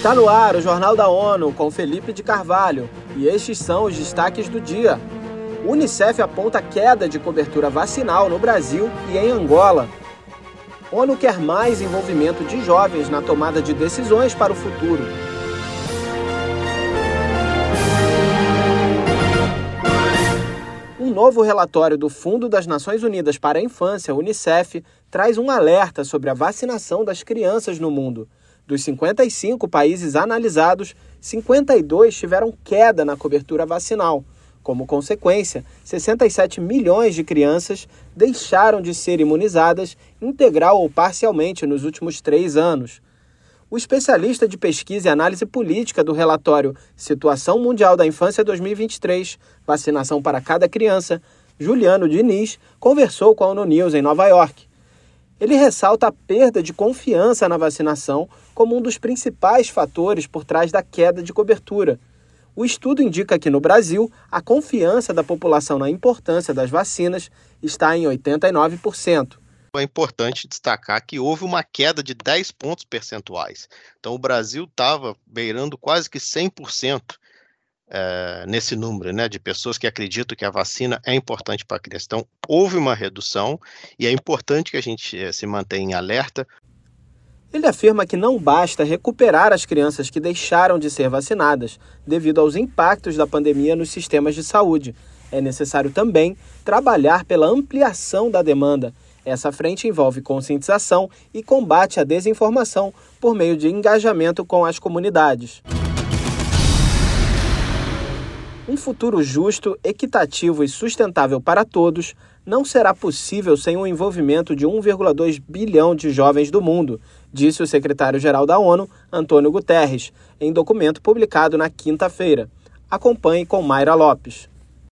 Está no ar o Jornal da ONU com Felipe de Carvalho e estes são os destaques do dia. O Unicef aponta queda de cobertura vacinal no Brasil e em Angola. ONU quer mais envolvimento de jovens na tomada de decisões para o futuro. Um novo relatório do Fundo das Nações Unidas para a Infância, Unicef, traz um alerta sobre a vacinação das crianças no mundo. Dos 55 países analisados, 52 tiveram queda na cobertura vacinal. Como consequência, 67 milhões de crianças deixaram de ser imunizadas integral ou parcialmente nos últimos três anos. O especialista de pesquisa e análise política do relatório Situação Mundial da Infância 2023, Vacinação para Cada Criança, Juliano Diniz, conversou com a ONU News em Nova York. Ele ressalta a perda de confiança na vacinação como um dos principais fatores por trás da queda de cobertura. O estudo indica que no Brasil, a confiança da população na importância das vacinas está em 89%. É importante destacar que houve uma queda de 10 pontos percentuais. Então, o Brasil estava beirando quase que 100% é, nesse número né, de pessoas que acreditam que a vacina é importante para a criança. Então, houve uma redução e é importante que a gente é, se mantenha em alerta. Ele afirma que não basta recuperar as crianças que deixaram de ser vacinadas devido aos impactos da pandemia nos sistemas de saúde. É necessário também trabalhar pela ampliação da demanda. Essa frente envolve conscientização e combate à desinformação por meio de engajamento com as comunidades. Um futuro justo, equitativo e sustentável para todos não será possível sem o envolvimento de 1,2 bilhão de jovens do mundo, disse o secretário-geral da ONU, Antônio Guterres, em documento publicado na quinta-feira. Acompanhe com Mayra Lopes.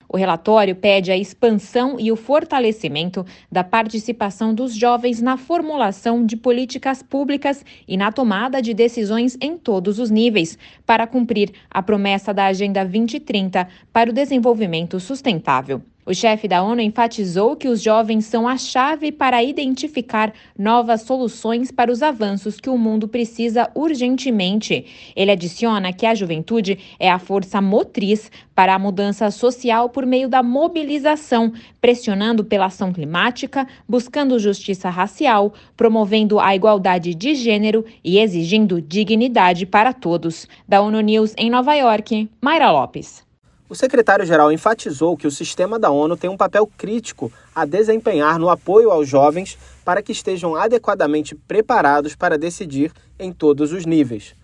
O relatório pede a expansão e o fortalecimento da participação dos jovens na formulação de políticas públicas e na tomada de decisões em todos os níveis, para cumprir a promessa da Agenda 2030 para o desenvolvimento sustentável. O chefe da ONU enfatizou que os jovens são a chave para identificar novas soluções para os avanços que o mundo precisa urgentemente. Ele adiciona que a juventude é a força motriz para a mudança social por meio da mobilização, pressionando pela ação climática, buscando justiça racial, promovendo a igualdade de gênero e exigindo dignidade para todos. Da ONU News em Nova York, Mayra Lopes. O secretário-geral enfatizou que o sistema da ONU tem um papel crítico a desempenhar no apoio aos jovens para que estejam adequadamente preparados para decidir em todos os níveis.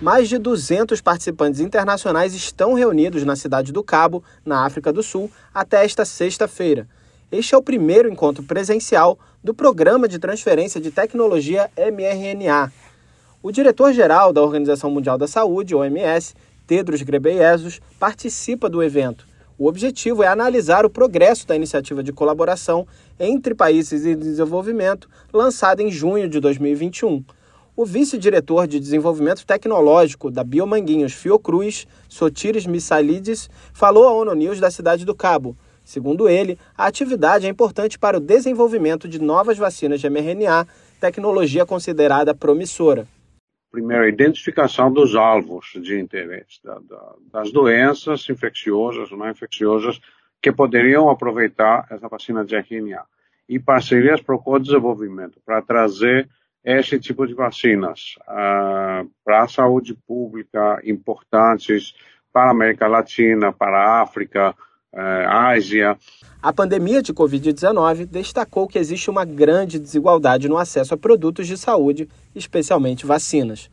Mais de 200 participantes internacionais estão reunidos na cidade do Cabo, na África do Sul, até esta sexta-feira. Este é o primeiro encontro presencial do Programa de Transferência de Tecnologia mRNA, o diretor-geral da Organização Mundial da Saúde, OMS, Tedros Ghebreyesus, participa do evento. O objetivo é analisar o progresso da iniciativa de colaboração entre países em desenvolvimento, lançada em junho de 2021. O vice-diretor de desenvolvimento tecnológico da Biomanguinhos Fiocruz, Sotires Missalides, falou à ONU News da cidade do Cabo. Segundo ele, a atividade é importante para o desenvolvimento de novas vacinas de mRNA, tecnologia considerada promissora primeiro, a identificação dos alvos de interesse, da, da, das doenças infecciosas ou não infecciosas que poderiam aproveitar essa vacina de RNA. E parcerias para o co-desenvolvimento, para trazer esse tipo de vacinas uh, para a saúde pública importantes para a América Latina, para a África, Ásia. A pandemia de Covid-19 destacou que existe uma grande desigualdade no acesso a produtos de saúde, especialmente vacinas.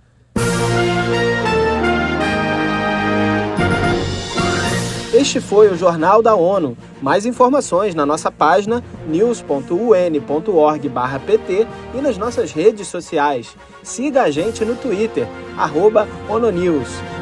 Este foi o Jornal da ONU. Mais informações na nossa página news.un.org/pt e nas nossas redes sociais. Siga a gente no Twitter, ONUNews.